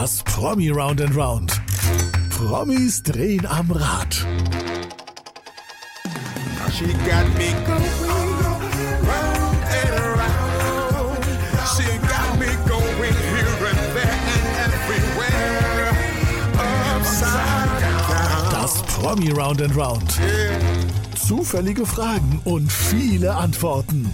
Das Promi Round and Round. Promis drehen am Rad. She got me going round and around. She got me going here and there and everywhere. Upside down. Das Promi Round and Round. Zufällige Fragen und viele Antworten.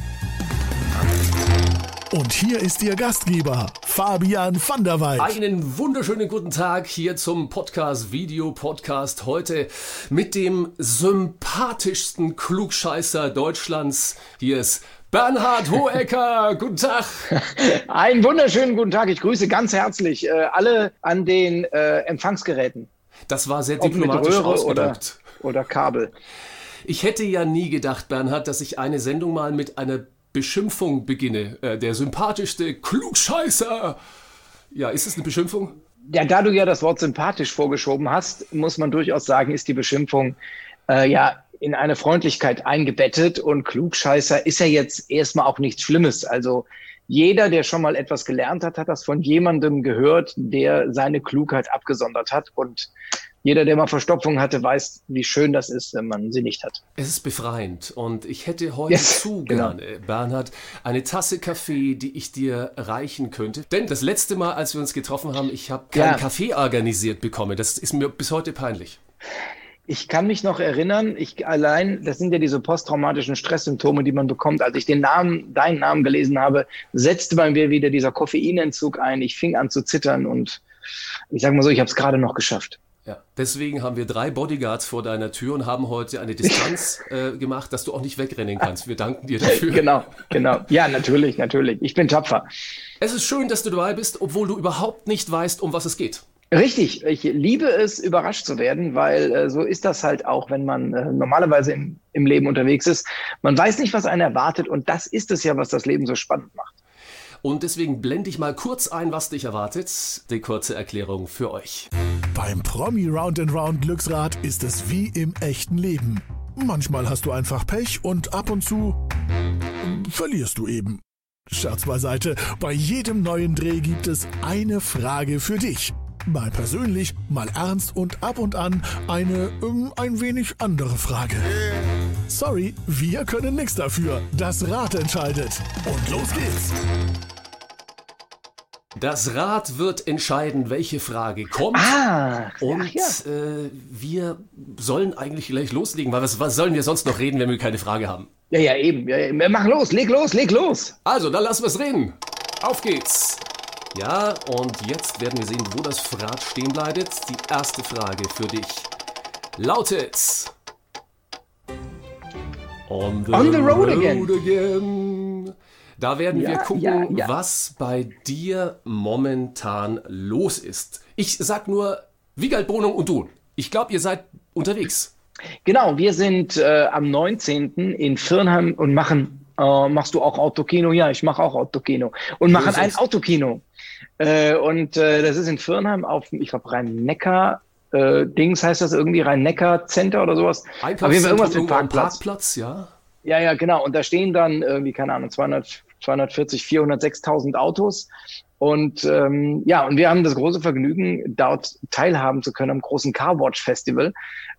Und hier ist Ihr Gastgeber, Fabian van der Weid. Einen wunderschönen guten Tag hier zum Podcast, Video-Podcast. Heute mit dem sympathischsten Klugscheißer Deutschlands. Hier ist Bernhard Hohecker. guten Tag. Einen wunderschönen guten Tag. Ich grüße ganz herzlich äh, alle an den äh, Empfangsgeräten. Das war sehr Ob mit diplomatisch Röhre oder, ausgedrückt. oder Kabel. Ich hätte ja nie gedacht, Bernhard, dass ich eine Sendung mal mit einer Beschimpfung beginne. Äh, der sympathischste Klugscheißer. Ja, ist es eine Beschimpfung? Ja, da du ja das Wort sympathisch vorgeschoben hast, muss man durchaus sagen, ist die Beschimpfung äh, ja in eine Freundlichkeit eingebettet und Klugscheißer ist ja jetzt erstmal auch nichts Schlimmes. Also jeder, der schon mal etwas gelernt hat, hat das von jemandem gehört, der seine Klugheit abgesondert hat. Und jeder, der mal Verstopfung hatte, weiß, wie schön das ist, wenn man sie nicht hat. Es ist befreiend und ich hätte heute Yes, zu genau. gerne, Bernhard, eine Tasse Kaffee, die ich dir reichen könnte. Denn das letzte Mal, als wir uns getroffen haben, ich habe keinen Ja. Kaffee organisiert bekommen. Das ist mir bis heute peinlich. Ich kann mich noch erinnern, ich allein, das sind ja diese posttraumatischen Stresssymptome, die man bekommt. Als ich den Namen, deinen Namen gelesen habe, setzte bei mir wieder dieser Koffeinentzug ein. Ich fing an zu zittern und ich sage mal so, ich habe es gerade noch geschafft. Ja. Deswegen haben wir drei Bodyguards vor deiner Tür und haben heute eine Distanz äh, gemacht, dass du auch nicht wegrennen kannst. Wir danken dir dafür. Genau, genau. Ja, natürlich, natürlich. Ich bin tapfer. Es ist schön, dass du dabei bist, obwohl du überhaupt nicht weißt, um was es geht. Richtig, ich liebe es, überrascht zu werden, weil äh, so ist das halt auch, wenn man äh, normalerweise im, im Leben unterwegs ist. Man weiß nicht, was einen erwartet und das ist es ja, was das Leben so spannend macht. Und deswegen blende ich mal kurz ein, was dich erwartet. Die kurze Erklärung für euch. Beim Promi Round and Round Glücksrad ist es wie im echten Leben. Manchmal hast du einfach Pech und ab und zu verlierst du eben. Scherz beiseite, bei jedem neuen Dreh gibt es eine Frage für dich. Mal persönlich, mal ernst und ab und an eine ähm, ein wenig andere Frage. Sorry, wir können nichts dafür. Das Rad entscheidet. Und los geht's. Das Rad wird entscheiden, welche Frage kommt. Ah, Und ach ja. äh, wir sollen eigentlich gleich loslegen, weil was, was sollen wir sonst noch reden, wenn wir keine Frage haben? Ja, ja, eben. Ja, ja. Mach los, leg los, leg los. Also, dann lassen wir es reden. Auf geht's. Ja, und jetzt werden wir sehen, wo das Rad stehen bleibt. Die erste Frage für dich lautet... On the, On the road again. again. Da werden wir Ja, gucken, ja, ja. was bei dir momentan los ist. Ich sag nur, Wiegald Bonung und du. Ich glaube, ihr seid unterwegs. Genau, wir sind äh, am 19. in Firnheim und machen, äh, machst du auch Autokino? Ja, ich mache auch Autokino. Und machen ein. Autokino. Äh, und äh, das ist in Firnheim auf, ich glaube, Rhein-Neckar. Äh, Dings heißt das irgendwie Rhein-Neckar-Center oder sowas. Auf jeden Fall irgendwas mit Parkplatz. Parkplatz, ja. Ja, ja, genau. Und da stehen dann irgendwie, keine Ahnung, 200, 240, 406.000 Autos. Und ähm, ja, und wir haben das große Vergnügen, dort teilhaben zu können am großen Carwatch Festival.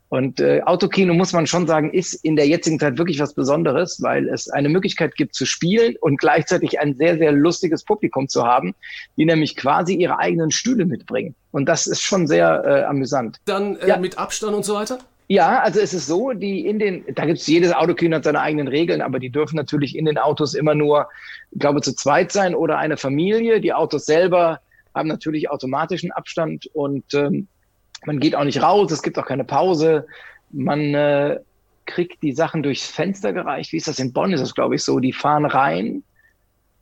Und äh, Autokino, muss man schon sagen, ist in der jetzigen Zeit wirklich was Besonderes, weil es eine Möglichkeit gibt zu spielen und gleichzeitig ein sehr, sehr lustiges Publikum zu haben, die nämlich quasi ihre eigenen Stühle mitbringen. Und das ist schon sehr äh, amüsant. Dann äh, Ja. mit Abstand und so weiter? Ja, also es ist so, die in den, da gibt's jedes Autokino hat seine eigenen Regeln, aber die dürfen natürlich in den Autos immer nur, ich glaube, zu zweit sein oder eine Familie. Die Autos selber haben natürlich automatischen Abstand und ähm, man geht auch nicht raus, es gibt auch keine Pause. Man äh, kriegt die Sachen durchs Fenster gereicht. Wie ist das in Bonn? Ist das, glaube ich, so. Die fahren rein,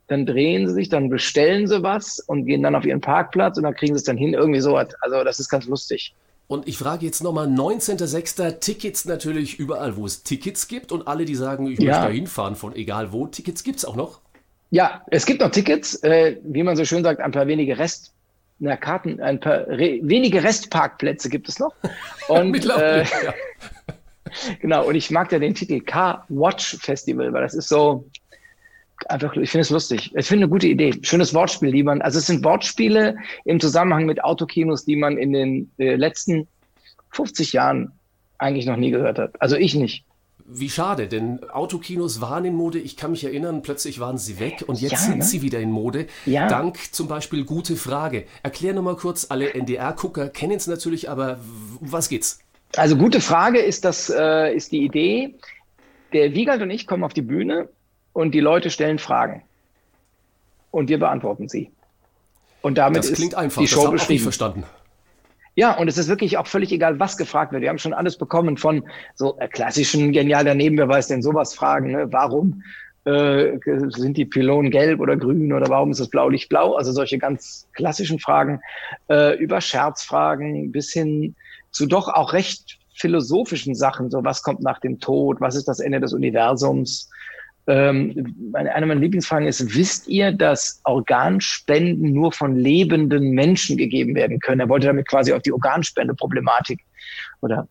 dann drehen sie sich, dann bestellen sie was und gehen dann auf ihren Parkplatz und dann kriegen sie es dann hin, irgendwie sowas. Also das ist ganz lustig. Und ich frage jetzt nochmal, 19.06. Tickets natürlich überall, wo es Tickets gibt und alle, die sagen, ich Ja. möchte da hinfahren von egal wo, Tickets gibt es auch noch. Ja, es gibt noch Tickets, äh, wie man so schön sagt, ein paar wenige Rest, na, Karten, ein paar re wenige Restparkplätze gibt es noch. Und äh, ja. genau, und ich mag ja den Titel Car Watch Festival, weil das ist so, einfach, ich finde es lustig. Ich finde eine gute Idee. Schönes Wortspiel, die man, also es sind Wortspiele im Zusammenhang mit Autokinos, die man in den äh, letzten 50 Jahren eigentlich noch nie gehört hat. Also ich nicht. Wie schade, denn Autokinos waren in Mode. Ich kann mich erinnern, plötzlich waren sie weg und jetzt Ja, sind ne? sie wieder in Mode. Ja. Dank zum Beispiel Gute Frage. Erklär nochmal kurz, alle NDR-Gucker kennen es natürlich, aber um was geht's? Also gute Frage ist das, äh, ist die Idee. Der Wiegald und ich kommen auf die Bühne und die Leute stellen Fragen. Und wir beantworten sie. Und damit Das klingt ist einfach, die das Show habe auch ich beschrieben. verstanden. Ja, und es ist wirklich auch völlig egal, was gefragt wird. Wir haben schon alles bekommen von so äh, klassischen genial daneben, wer weiß denn sowas fragen, ne? warum äh, sind die Pylonen gelb oder grün oder warum ist das Blaulicht blau? Also solche ganz klassischen Fragen, äh, über Scherzfragen bis hin zu doch auch recht philosophischen Sachen, so was kommt nach dem Tod, was ist das Ende des Universums? Ähm, eine meiner Lieblingsfragen ist, wisst ihr, dass Organspenden nur von lebenden Menschen gegeben werden können? Er wollte damit quasi auf die Organspende-Problematik oder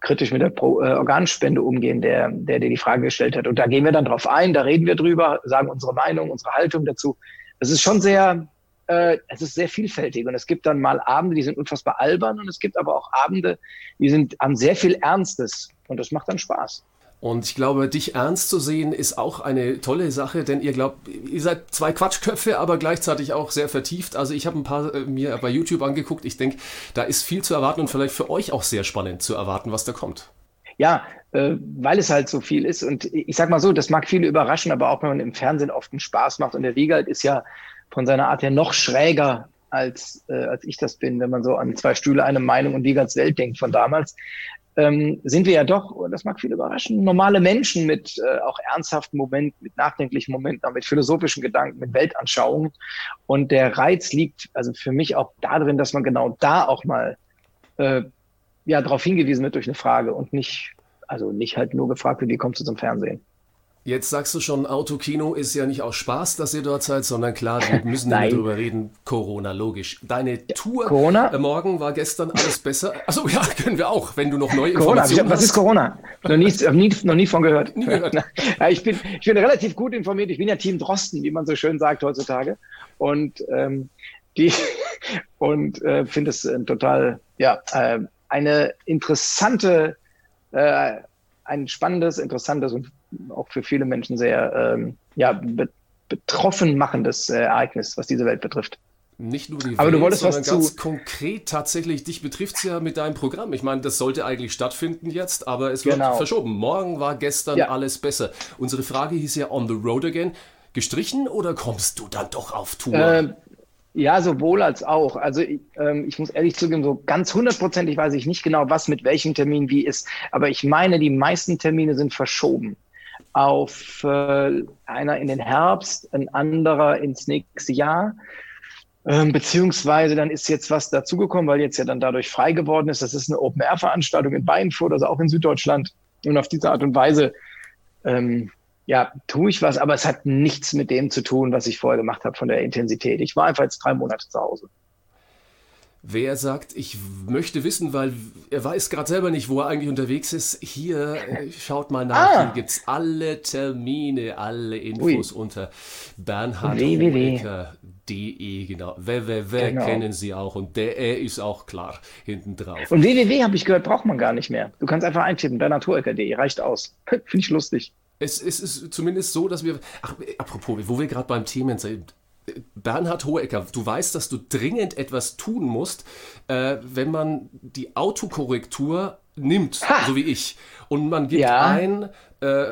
kritisch mit der Pro, äh, Organspende umgehen, der, der dir die Frage gestellt hat. Und da gehen wir dann drauf ein, da reden wir drüber, sagen unsere Meinung, unsere Haltung dazu. Das ist schon sehr, äh, es ist sehr vielfältig. Und es gibt dann mal Abende, die sind unfassbar albern und es gibt aber auch Abende, die sind, haben sehr viel Ernstes. Und das macht dann Spaß. Und ich glaube, dich ernst zu sehen, ist auch eine tolle Sache, denn ihr glaubt, ihr seid zwei Quatschköpfe, aber gleichzeitig auch sehr vertieft. Also ich habe ein paar äh, mir bei YouTube angeguckt. Ich denke, da ist viel zu erwarten und vielleicht für euch auch sehr spannend zu erwarten, was da kommt. Ja, äh, weil es halt so viel ist. Und ich sag mal so, das mag viele überraschen, aber auch wenn man im Fernsehen oft einen Spaß macht. Und der Wiegald ist ja von seiner Art her noch schräger als, äh, als ich das bin, wenn man so an zwei Stühle, eine Meinung und Wiegalds Welt denkt von damals. Ähm, sind wir ja doch, das mag viele überraschen, normale Menschen mit äh, auch ernsthaften Momenten, mit nachdenklichen Momenten, mit philosophischen Gedanken, mit Weltanschauungen. Und der Reiz liegt also für mich auch darin, dass man genau da auch mal äh, ja, darauf hingewiesen wird durch eine Frage und nicht, also nicht halt nur gefragt wird, wie kommst du zum Fernsehen? Jetzt sagst du schon, Autokino ist ja nicht aus Spaß, dass ihr dort seid, sondern klar, wir müssen Nein. darüber reden. Corona, logisch. Deine Tour Corona? äh, morgen war gestern alles besser. Achso, ja, können wir auch, wenn du noch neue Corona, Informationen was ist hast. Corona? Noch nie, hab nie, noch nie von gehört. Nie gehört. Ja, ich, bin, ich bin relativ gut informiert. Ich bin ja Team Drosten, wie man so schön sagt heutzutage. Und ähm, die und äh, finde es äh, total, ja, äh, eine interessante, äh, ein spannendes, interessantes und auch für viele Menschen sehr ähm, ja, be betroffen machendes äh, Ereignis, was diese Welt betrifft. Nicht nur die Aber du Welt, wolltest was sondern ganz zu- konkret tatsächlich, dich betrifft es ja mit deinem Programm. Ich meine, das sollte eigentlich stattfinden jetzt, aber es wird Genau. verschoben. Morgen war gestern Ja. alles besser. Unsere Frage hieß ja On the Road Again. Gestrichen oder kommst du dann doch auf Tour? Ähm, ja, sowohl als auch. Also ich, ähm, ich muss ehrlich zugeben, so ganz hundertprozentig weiß ich nicht genau, was mit welchem Termin wie ist. Aber ich meine, die meisten Termine sind verschoben. Auf äh, einer in den Herbst, ein anderer ins nächste Jahr. Ähm, beziehungsweise dann ist jetzt was dazugekommen, weil jetzt ja dann dadurch frei geworden ist. Das ist eine Open-Air-Veranstaltung in Beinfurt, also auch in Süddeutschland. Und auf diese Art und Weise ähm, ja, tue ich was, aber es hat nichts mit dem zu tun, was ich vorher gemacht habe von der Intensität. Ich war einfach jetzt drei Monate zu Hause. Wer sagt, ich möchte wissen, weil er weiß gerade selber nicht, wo er eigentlich unterwegs ist. Hier, äh, schaut mal nach, Ah. hier gibt es alle Termine, alle Infos unter bernhardhoeker.de, genau. www Genau. kennen Sie auch und der äh, ist auch klar hinten drauf. Und www, habe ich gehört, braucht man gar nicht mehr. Du kannst einfach eintippen, bernhardhoeker.de, reicht aus. Finde ich lustig. Es, es ist zumindest so, dass wir. Ach, apropos, wo wir gerade beim Themen sind. Bernhard Hohecker, du weißt, dass du dringend etwas tun musst, äh, wenn man die Autokorrektur nimmt, Ha! so wie ich, und man gibt Ja. ein äh,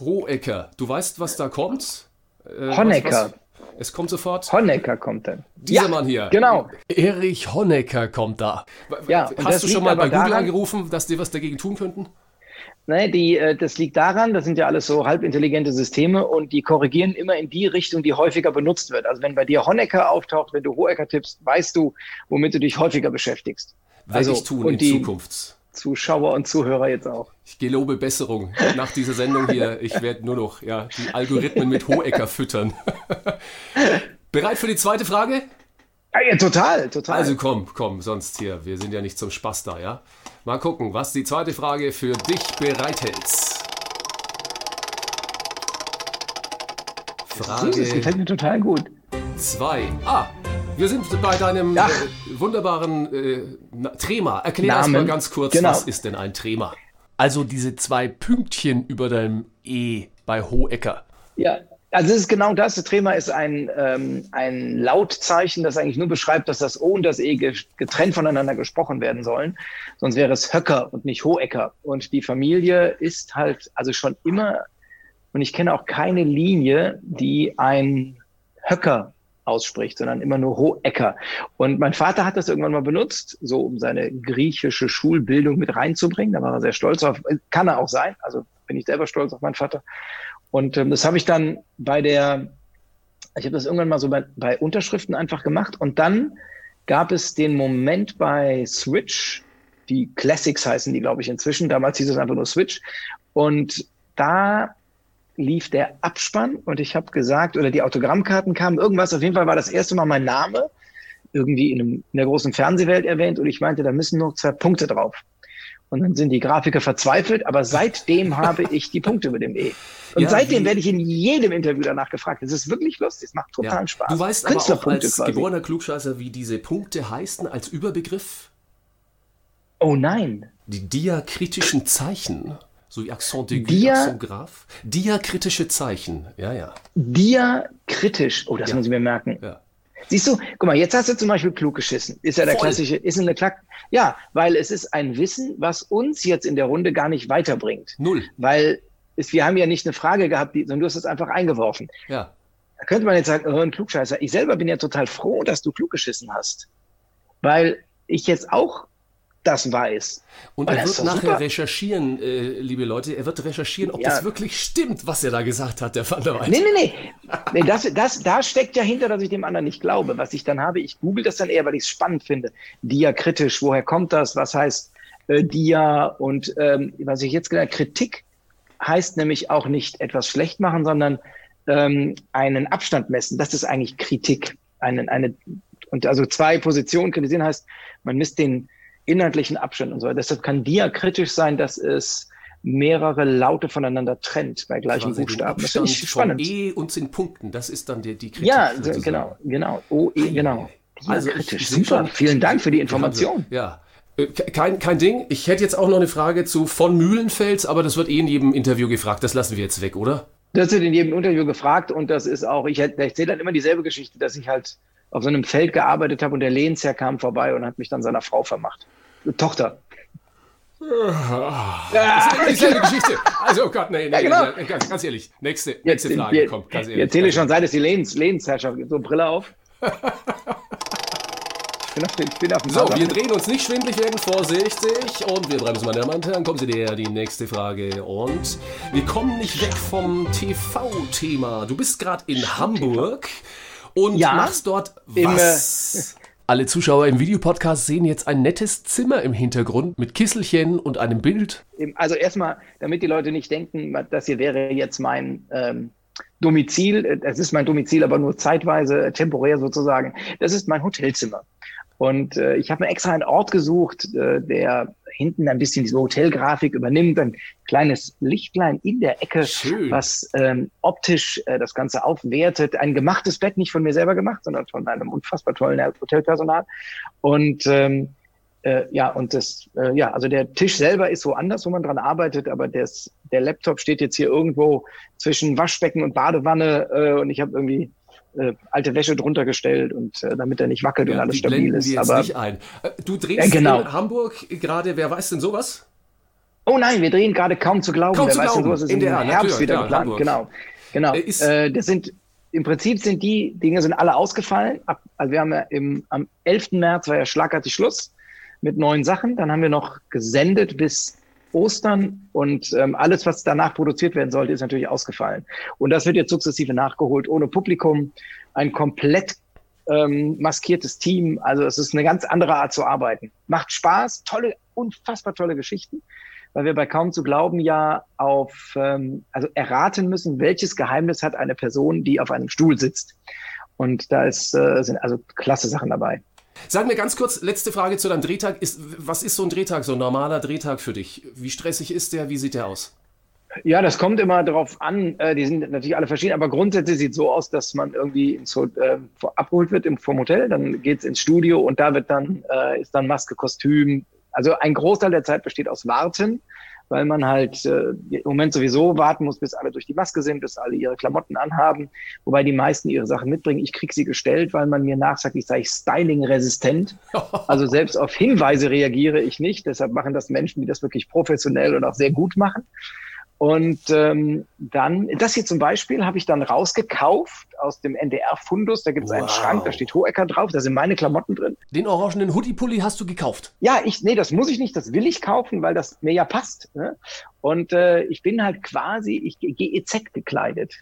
Hohecker. Du weißt, was da kommt? Äh, Honecker. was- Es kommt sofort. Honecker kommt dann. Dieser ja, Mann hier. Genau. Erich Honecker kommt da. Ja, Hast du schon mal bei Google daran- angerufen, dass die was dagegen tun könnten? Ne, die, äh, das liegt daran, das sind ja alles so halbintelligente Systeme und die korrigieren immer in die Richtung, die häufiger benutzt wird. Also wenn bei dir Honecker auftaucht, wenn du Hohecker tippst, weißt du, womit du dich häufiger beschäftigst. Werde Also, ich tun und in die- Zukunft. Zuschauer und Zuhörer jetzt auch. Ich gelobe Besserung nach dieser Sendung hier. Ich werde nur noch ja, die Algorithmen mit Hohecker füttern. Bereit für die zweite Frage? Ja, total, total. Also komm, komm, sonst hier. Wir sind ja nicht zum Spaß da, ja? Mal gucken, was die zweite Frage für dich bereithält. Das gefällt Frage mir total gut. 2. Ah, wir sind bei deinem äh, wunderbaren äh, Trema. Erklär Namen. erst mal ganz kurz, Genau. was ist denn ein Trema? Also diese zwei Pünktchen über deinem E bei Hohecker. Ja, also es ist genau das. Das Trema ist ein, ähm, ein Lautzeichen, das eigentlich nur beschreibt, dass das O und das E ge- getrennt voneinander gesprochen werden sollen. Sonst wäre es Höcker und nicht Hohecker. Und die Familie ist halt also schon immer, und ich kenne auch keine Linie, die ein Höcker ausspricht, sondern immer nur Hohecker. Und mein Vater hat das irgendwann mal benutzt, so um seine griechische Schulbildung mit reinzubringen. Da war er sehr stolz auf. Kann er auch sein. Also bin ich selber stolz auf meinen Vater. Und ähm, das habe ich dann bei der, ich habe das irgendwann mal so bei, bei Unterschriften einfach gemacht. Und dann gab es den Moment bei Switch, die Classics heißen die, glaube ich, inzwischen. Damals hieß es einfach nur Switch. Und da lief der Abspann und ich habe gesagt, oder die Autogrammkarten kamen, irgendwas, auf jeden Fall war das erste Mal mein Name irgendwie in, einem, in der großen Fernsehwelt erwähnt und ich meinte, da müssen noch zwei Punkte drauf. Und dann sind die Grafiker verzweifelt, aber seitdem habe ich die Punkte mit dem E. Und Ja, seitdem werde ich in jedem Interview danach gefragt. Das ist wirklich lustig, es macht total Ja. Spaß. Du weißt aber auch als quasi. geborener Klugscheißer, wie diese Punkte heißen als Überbegriff? Oh nein. Die diakritischen Zeichen. So wie Accent aigu, Dia- Accent grave. Diakritische Zeichen. Ja, ja. Diakritisch. Oh, das Ja. muss ich mir merken. ja. Siehst du, guck mal, jetzt hast du zum Beispiel klug geschissen. Ist ja der Voll. klassische, ist eine Klack. Ja, weil es ist ein Wissen, was uns jetzt in der Runde gar nicht weiterbringt. Null. Weil es, wir haben ja nicht eine Frage gehabt, die, sondern du hast es einfach eingeworfen. Ja. Da könnte man jetzt sagen, oh, ein Klugscheißer. Ich selber bin ja total froh, dass du klug geschissen hast. Weil ich jetzt auch das weiß. Und er wird nachher super. recherchieren, äh, liebe Leute, er wird recherchieren, ob Ja. das wirklich stimmt, was er da gesagt hat, der Van der Weid. Nee, nee, nee. nee das, das, da steckt ja hinter, dass ich dem anderen nicht glaube. Was ich dann habe, ich google das dann eher, weil ich es spannend finde. Diakritisch, woher kommt das? Was heißt äh, Dia? Und ähm, was ich jetzt gelernt Kritik heißt nämlich auch nicht etwas schlecht machen, sondern ähm, einen Abstand messen. Das ist eigentlich Kritik. Einen, eine, und also zwei Positionen kritisieren heißt, man misst den inhaltlichen Abstand und so. Deshalb kann diakritisch sein, dass es mehrere Laute voneinander trennt bei gleichen den Buchstaben. Das finde ich spannend. E und in Punkten, das ist dann die, die Kritik. Ja, so, sozusagen. genau, genau. Oh, eh, genau. Also Also kritisch. Super. schon- Vielen Dank für die Information. Ja. Äh, ke- Kein, kein Ding. Ich hätte jetzt auch noch eine Frage zu von Mühlenfels, aber das wird eh in jedem Interview gefragt. Das lassen wir jetzt weg, oder? Das wird in jedem Interview gefragt und das ist auch, ich erzähle dann immer dieselbe Geschichte, dass ich halt auf so einem Feld gearbeitet habe und der Lehnsherr kam vorbei und hat mich dann seiner Frau vermacht. Tochter. Das ist dieselbe Geschichte. Also, oh Gott, nee, nee, Ja, genau. nee, ganz, ganz ehrlich. Nächste, Jetzt, nächste Frage, wir, komm, ganz ehrlich. erzähle schon, seit es die Lehns, Lehnsherrschaft gibt. So, Brille auf. Ich bin auf, den- ich bin auf dem So, Fahrrad. wir drehen uns nicht schwindlig werden, vorsichtig. Und wir bremsen, meine Damen und Herren. Kommen Sie näher, die nächste Frage. Und wir kommen nicht weg vom TV-Thema. Du bist gerade in Hamburg und Ja, machst dort im, äh, was? Alle Zuschauer im Videopodcast sehen jetzt ein nettes Zimmer im Hintergrund mit Kisselchen und einem Bild. Also erstmal, damit die Leute nicht denken, das hier wäre jetzt mein ähm, Domizil. Es ist mein Domizil, aber nur zeitweise, äh, temporär sozusagen. Das ist mein Hotelzimmer. Und äh, ich habe mir extra einen Ort gesucht, äh, der hinten ein bisschen diese Hotelgrafik übernimmt. Ein kleines Lichtlein in der Ecke, Schön. was ähm, optisch äh, das Ganze aufwertet. Ein gemachtes Bett, nicht von mir selber gemacht, sondern von einem unfassbar tollen Hotelpersonal. Und ähm, äh, ja, und das, äh, ja, also der Tisch selber ist woanders, wo man dran arbeitet, aber das, der Laptop steht jetzt hier irgendwo zwischen Waschbecken und Badewanne äh, und ich habe irgendwie äh, alte Wäsche drunter gestellt und äh, damit er nicht wackelt und Ja, alles die stabil ist. wir jetzt Aber nicht ein. Äh, Du drehst Ja, genau. in Hamburg gerade, wer weiß denn sowas? oh nein, wir drehen gerade kaum zu glauben. Kaum Wer zu weiß denn, glauben. sowas ist In im der- Herbst wieder ja, geplant. Genau, genau. Äh, ist- Äh, das sind im Prinzip sind die Dinge sind alle ausgefallen. Ab, also wir haben ja im, am 11. März war ja schlagartig Schluss mit neuen Sachen. Dann haben wir noch gesendet bis Ostern und ähm, alles, was danach produziert werden sollte, ist natürlich ausgefallen. Und das wird jetzt sukzessive nachgeholt, ohne Publikum, ein komplett ähm, maskiertes Team. Also es ist eine ganz andere Art zu arbeiten. Macht Spaß, tolle, unfassbar tolle Geschichten, weil wir bei kaum zu glauben ja auf, ähm, also erraten müssen, welches Geheimnis hat eine Person, die auf einem Stuhl sitzt. Und da ist, äh, sind also klasse Sachen dabei. Sag mir ganz kurz, letzte Frage zu deinem Drehtag. Ist, was ist so ein Drehtag, so ein normaler Drehtag für dich? Wie stressig ist der? Wie sieht der aus? Ja, das kommt immer darauf an. Äh, die sind natürlich alle verschieden, aber grundsätzlich sieht es so aus, dass man irgendwie ins, äh, abgeholt wird im, vom Hotel, dann geht es ins Studio und da wird dann, äh, ist dann Maske, Kostüm. Also ein Großteil der Zeit besteht aus Warten weil man halt äh, im Moment sowieso warten muss, bis alle durch die Maske sind, bis alle ihre Klamotten anhaben, wobei die meisten ihre Sachen mitbringen. Ich kriege sie gestellt, weil man mir nachsagt, ich sei styling-resistent. Also selbst auf Hinweise reagiere ich nicht. Deshalb machen das Menschen, die das wirklich professionell und auch sehr gut machen. Und ähm, dann, das hier zum Beispiel habe ich dann rausgekauft aus dem NDR-Fundus. Da gibt es wow. einen Schrank, da steht Hohecker drauf, da sind meine Klamotten drin. Den orangenen Hoodie-Pulli hast du gekauft? Ja, ich, nee, das muss ich nicht, das will ich kaufen, weil das mir ja passt. Ne? Und äh, ich bin halt quasi, ich GEZ gekleidet.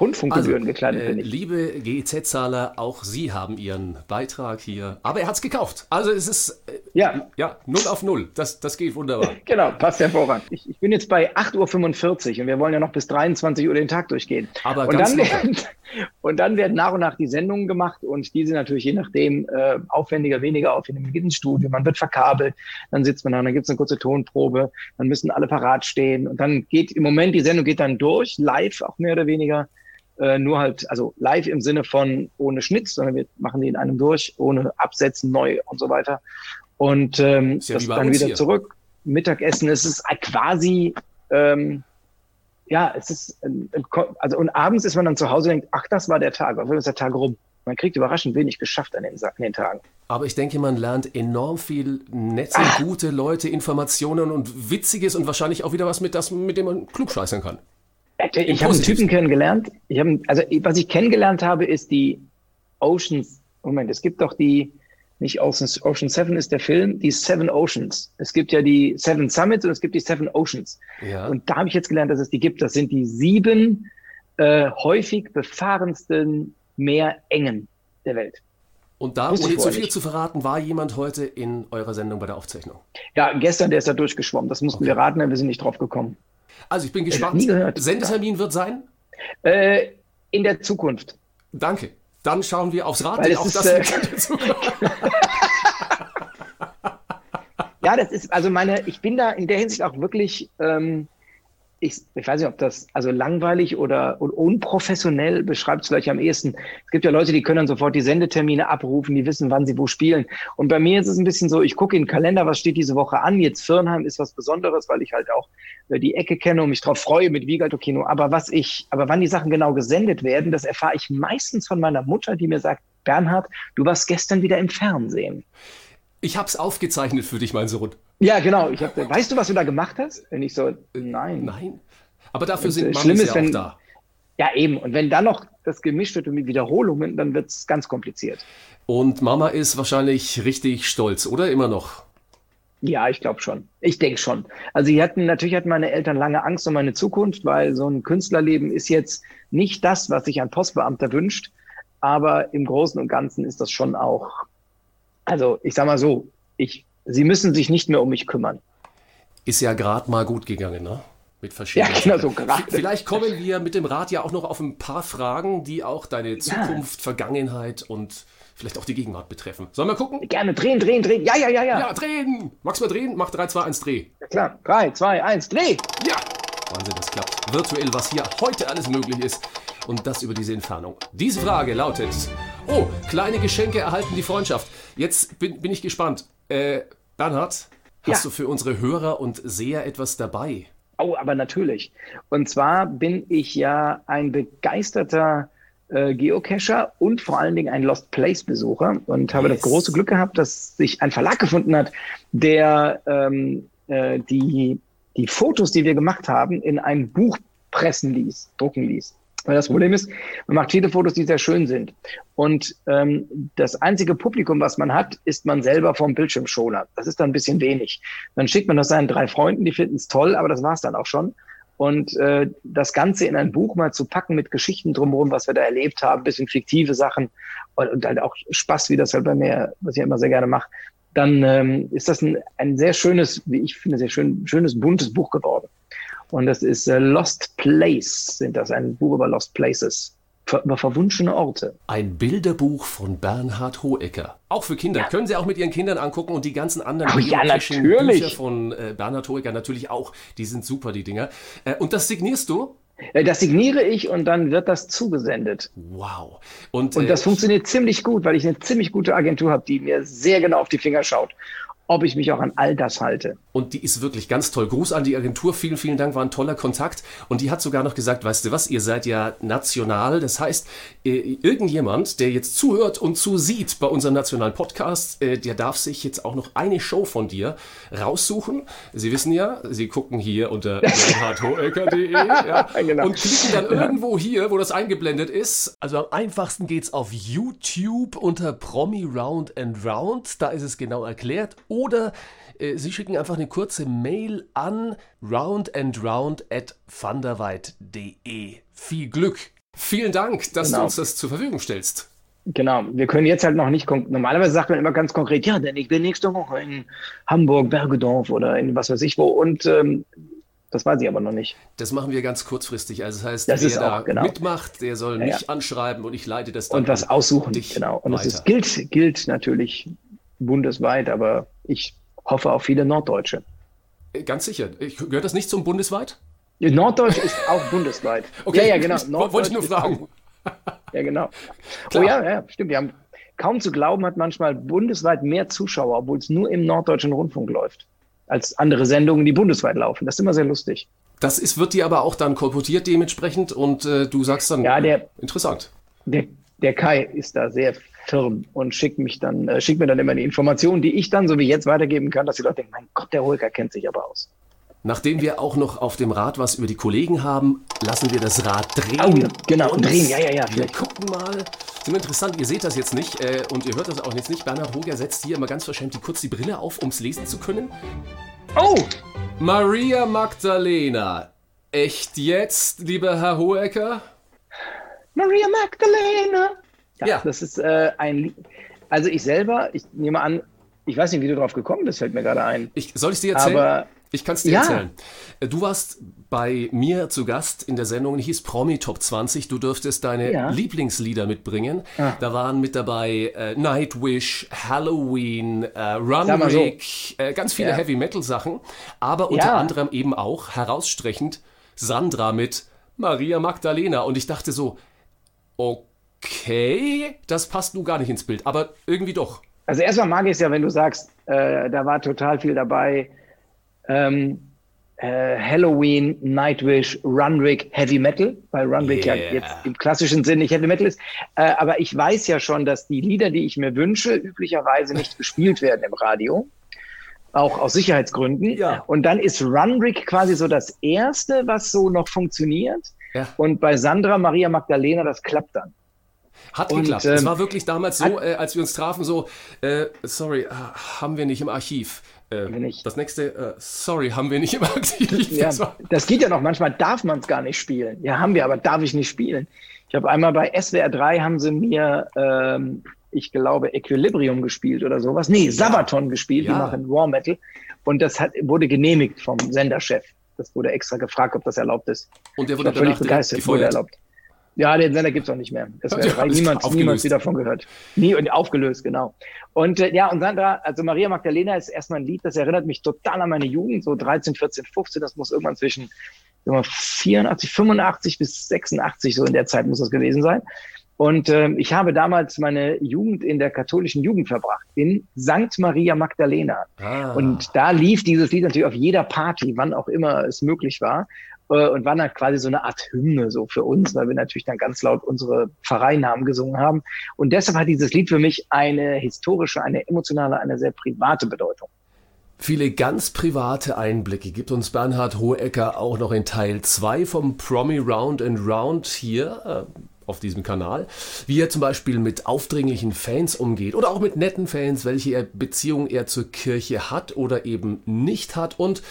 Rundfunkgebühren also, gekleidet bin ich. Liebe GEZ-Zahler, auch Sie haben Ihren Beitrag hier. Aber er hat es gekauft. Also es ist äh, ja. ja, 0 auf 0. Das, das geht wunderbar. genau, passt hervorragend. Ich, ich bin jetzt bei 8.45 Uhr und wir wollen ja noch bis 23 Uhr den Tag durchgehen. Aber und, ganz dann werden, und dann werden nach und nach die Sendungen gemacht und die sind natürlich je nachdem äh, aufwendiger, weniger aufwendig. Man geht ins Studio, man wird verkabelt, dann sitzt man da, dann gibt es eine kurze Tonprobe, dann müssen alle parat stehen und dann geht im Moment, die Sendung geht dann durch, live auch mehr oder weniger äh, nur halt, also live im Sinne von ohne Schnitt, sondern wir machen die in einem durch, ohne Absetzen, neu und so weiter. Und ähm, ja das dann wieder hier. zurück. Mittagessen, es ist quasi, ähm, ja, es ist, also und abends ist man dann zu Hause und denkt, ach, das war der Tag, auf ist der Tag rum. Man kriegt überraschend wenig geschafft an den, an den Tagen. Aber ich denke, man lernt enorm viel nette, Ach. gute Leute, Informationen und Witziges und wahrscheinlich auch wieder was mit, das, mit dem man klugscheißern kann. Ich habe einen Typen kennengelernt. Ich hab, also was ich kennengelernt habe, ist die Oceans. Moment, es gibt doch die, nicht Oceans, Ocean Seven ist der Film, die Seven Oceans. Es gibt ja die Seven Summits und es gibt die Seven Oceans. Ja. Und da habe ich jetzt gelernt, dass es die gibt. Das sind die sieben äh, häufig befahrensten Meerengen der Welt. Und da, ohne zu viel nicht. zu verraten, war jemand heute in eurer Sendung bei der Aufzeichnung? Ja, gestern, der ist da durchgeschwommen. Das mussten okay. wir raten, wir sind nicht drauf gekommen. Also ich bin gespannt. Sendetermin wird sein? Äh, in der Zukunft. Danke. Dann schauen wir aufs Rad, auch das äh, Ja, das ist, also meine, ich bin da in der Hinsicht auch wirklich ähm, ich, ich weiß nicht, ob das also langweilig oder, unprofessionell beschreibt es vielleicht am ehesten. Es gibt ja Leute, die können dann sofort die Sendetermine abrufen, die wissen, wann sie wo spielen. Und bei mir ist es ein bisschen so, ich gucke in den Kalender, was steht diese Woche an. Jetzt Firnheim ist was Besonderes, weil ich halt auch äh, die Ecke kenne und mich darauf freue mit Vigalto Kino. Aber was ich, aber wann die Sachen genau gesendet werden, das erfahre ich meistens von meiner Mutter, die mir sagt, Bernhard, du warst gestern wieder im Fernsehen. Ich habe es aufgezeichnet für dich, mein Sohn. Ja, genau. Ich hab, weißt du, was du da gemacht hast? Wenn ich so, nein. Nein. Aber dafür und, sind Mamis ja auch da. Ja, eben. Und wenn dann noch das gemischt wird mit Wiederholungen, dann wird es ganz kompliziert. Und Mama ist wahrscheinlich richtig stolz, oder immer noch? Ja, ich glaube schon. Ich denke schon. Also sie hatten, natürlich hatten meine Eltern lange Angst um meine Zukunft, weil so ein Künstlerleben ist jetzt nicht das, was sich ein Postbeamter wünscht. Aber im Großen und Ganzen ist das schon auch, also ich sag mal so, ich Sie müssen sich nicht mehr um mich kümmern. Ist ja gerade mal gut gegangen, ne? Mit verschiedenen. Ja, genau so gerade. Vielleicht kommen wir mit dem Rat ja auch noch auf ein paar Fragen, die auch deine Zukunft, ja. Vergangenheit und vielleicht auch die Gegenwart betreffen. Sollen wir gucken? Gerne drehen, drehen, drehen. Ja, ja, ja, ja. Ja, drehen. Magst du mal drehen? Mach 3, 2, 1, Dreh. Ja, klar. 3, 2, 1, Dreh. Ja. Wahnsinn, das klappt. Virtuell, was hier heute alles möglich ist. Und das über diese Entfernung. Diese Frage lautet: Oh, kleine Geschenke erhalten die Freundschaft. Jetzt bin, bin ich gespannt. Äh, Bernhard, hast ja. du für unsere Hörer und Seher etwas dabei? Oh, aber natürlich. Und zwar bin ich ja ein begeisterter äh, Geocacher und vor allen Dingen ein Lost Place Besucher und habe yes. das große Glück gehabt, dass sich ein Verlag gefunden hat, der ähm, äh, die, die Fotos, die wir gemacht haben, in ein Buch pressen ließ, drucken ließ. Weil das Problem ist, man macht viele Fotos, die sehr schön sind. Und ähm, das einzige Publikum, was man hat, ist man selber vom Bildschirmschoner. Das ist dann ein bisschen wenig. Dann schickt man das seinen drei Freunden, die finden es toll, aber das war's dann auch schon. Und äh, das Ganze in ein Buch mal zu packen mit Geschichten drumherum, was wir da erlebt haben, bisschen fiktive Sachen und, und halt auch Spaß, wie das halt bei mir, was ich immer sehr gerne mache, dann ähm, ist das ein, ein sehr schönes, wie ich finde, sehr schön, schönes, buntes Buch geworden. Und das ist äh, Lost Place, sind das, ein Buch über Lost Places. ver über verwunschene Orte. Ein Bilderbuch von Bernhard Hohecker. Auch für Kinder. Können Sie auch mit Ihren Kindern angucken und die ganzen anderen Oh ja. Bücher von äh, Bernhard Hohecker natürlich auch. Die sind super, die Dinger. Äh, und das signierst du? Äh, Das signiere ich und dann wird das zugesendet. Wow. Und, Und äh, das funktioniert ziemlich gut, weil ich eine ziemlich gute Agentur habe, die mir sehr genau auf die Finger schaut, ob ich mich auch an all das halte. Und die ist wirklich ganz toll. Gruß an die Agentur. Vielen, vielen Dank. War ein toller Kontakt. Und die hat sogar noch gesagt, weißt du was, ihr seid ja national. Das heißt, äh, irgendjemand, der jetzt zuhört und zusieht bei unserem nationalen Podcast, äh, der darf sich jetzt auch noch eine Show von dir raussuchen. Sie wissen ja, Sie gucken hier unter bernhardhoecker.de ja, Genau. und klicken dann irgendwo hier, wo das eingeblendet ist. Also am einfachsten geht's auf YouTube unter Promi Round and Round. Da ist es genau erklärt. Oder äh, Sie schicken einfach eine kurze Mail an roundandround at vanderweit.de. Viel Glück. Vielen Dank, dass du Genau. uns das zur Verfügung stellst. Genau, wir können jetzt halt noch nicht, normalerweise sagt man immer ganz konkret, ja, denn ich bin nächste Woche in Hamburg, Bergedorf oder in was weiß ich wo und ähm, das weiß ich aber noch nicht. Das machen wir ganz kurzfristig. Also das heißt, Das wer ist da auch, genau. mitmacht, der soll mich ja. anschreiben und ich leite das dann Und was aussuchen, genau. Und es gilt, gilt natürlich bundesweit, aber ich hoffe auf viele Norddeutsche. Äh, Ganz sicher. Ich, gehört das nicht zum bundesweit? Norddeutsch ist auch bundesweit. Okay, Ja, ja, genau. ich wollte ich nur ist auch- fragen. Ja, genau. Klar. Oh ja, ja, stimmt. Wir haben kaum zu glauben, hat manchmal bundesweit mehr Zuschauer, obwohl es nur im norddeutschen Rundfunk läuft, als andere Sendungen, die bundesweit laufen. Das ist immer sehr lustig. Das ist, wird dir aber auch dann kolportiert dementsprechend und äh, du sagst dann, Ja, der, interessant. der, der Kai ist da sehr firm und schickt mich dann, äh, schickt mir dann immer die Informationen, die ich dann so wie jetzt weitergeben kann, dass die Leute denken, mein Gott, der Holger kennt sich aber aus. Nachdem wir auch noch auf dem Rad was über die Kollegen haben, lassen wir das Rad drehen. Oh, ja, genau, Und drehen, ja, ja, ja, Wir gucken mal. Immer interessant, ihr seht das jetzt nicht äh, und ihr hört das auch jetzt nicht. Bernhard Hoger setzt hier immer ganz verschämt die, kurz die Brille auf, um es lesen zu können. Oh, Maria Magdalena. Echt jetzt, lieber Herr Hohecker? Maria Magdalena. Ja, Ja. das ist äh, ein Lied. Also ich selber, ich nehme an, ich weiß nicht, wie du drauf gekommen bist, fällt mir gerade ein. Ich, soll ich es dir erzählen? Aber ich kann es dir Ja. erzählen. Äh, Du warst bei mir zu Gast in der Sendung, die hieß Promi Top 20. Du dürftest deine Ja. Lieblingslieder mitbringen. Ah. Da waren mit dabei äh, Nightwish, Halloween, äh, Sag mal so. Äh, ganz viele Ja. Heavy Metal Sachen. Aber unter anderem eben auch herausstechend Sandra mit Maria Magdalena. Und ich dachte so, okay, das passt nun gar nicht ins Bild. Aber irgendwie doch. Also erstmal mag ich es ja, wenn du sagst, äh, da war total viel dabei. Ähm, äh, Halloween, Nightwish, Runrick, Heavy Metal, weil Runrick Yeah. ja jetzt im klassischen Sinn nicht Heavy Metal ist. Äh, aber ich weiß ja schon, dass die Lieder, die ich mir wünsche, üblicherweise nicht gespielt werden im Radio. Auch aus Sicherheitsgründen. Ja. Und dann ist Runrick quasi so das Erste, was so noch funktioniert. Ja. Und bei Sandra Maria Magdalena, das klappt dann. Hat Und, geklappt. es ähm, war wirklich damals so, hat- äh, als wir uns trafen, so, äh, sorry, äh, haben wir nicht im Archiv. Äh. Das nächste, äh, sorry, haben wir nicht im Archiv. Ja, Das geht ja noch. Manchmal darf man es gar nicht spielen. Ja, haben wir, aber darf ich nicht spielen. Ich habe einmal bei SWR 3 haben sie mir, ähm, ich glaube, Equilibrium gespielt oder sowas. Nee, Sabaton gespielt. Ja. Die machen War Metal. Und das hat, wurde genehmigt vom Senderchef. Das wurde extra gefragt, ob das erlaubt ist. und der Ich wurde war völlig begeistert. Wurde erlaubt. Ja, den Sender gibt's auch nicht mehr. Das Ja, niemand, niemand wieder davon gehört. Nie und aufgelöst, genau. Und äh, ja, und Sandra, also Maria Magdalena ist erstmal ein Lied, das erinnert mich total an meine Jugend, so 13, 14, 15. Das muss irgendwann zwischen sagen wir, 84, 85 bis 86, so in der Zeit muss das gewesen sein. Und ähm, ich habe damals meine Jugend in der katholischen Jugend verbracht, in St. Maria Magdalena. Ah, Und da lief dieses Lied natürlich auf jeder Party, wann auch immer es möglich war. Und war dann quasi so eine Art Hymne so für uns, weil wir natürlich dann ganz laut unsere Pfarreinamen gesungen haben. Und deshalb hat dieses Lied für mich eine historische, eine emotionale, eine sehr private Bedeutung. Viele ganz private Einblicke gibt uns Bernhard Hohecker auch noch in Teil 2 vom Promi Round and Round hier äh, auf diesem Kanal. Wie er zum Beispiel mit aufdringlichen Fans umgeht oder auch mit netten Fans, welche er Beziehung er zur Kirche hat oder eben nicht hat und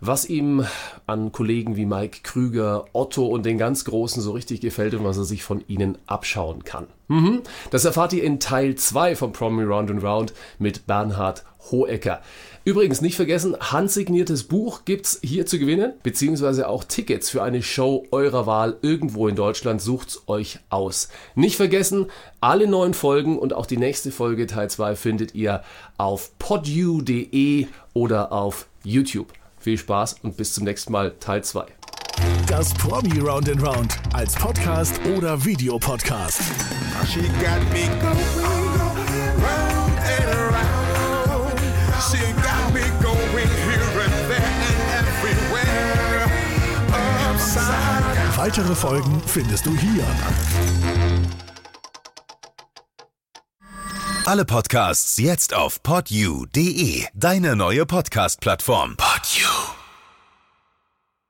was ihm an Kollegen wie Mike Krüger, Otto und den ganz Großen so richtig gefällt und was er sich von ihnen abschauen kann. Mhm. Das erfahrt ihr in Teil 2 von Promi Round and Round mit Bernhard Hohecker. Übrigens nicht vergessen, handsigniertes Buch gibt's hier zu gewinnen, beziehungsweise auch Tickets für eine Show eurer Wahl irgendwo in Deutschland. Sucht's euch aus. Nicht vergessen, alle neuen Folgen und auch die nächste Folge Teil 2 findet ihr auf podu.de oder auf YouTube. Viel Spaß und bis zum nächsten Mal Teil 2. Das Promi Round and Round als Podcast oder Videopodcast. She got me going round and around. She got me going here and there and everywhere. Upside down. Weitere Folgen findest du hier. Alle Podcasts jetzt auf podyou.de, deine neue Podcast-Plattform.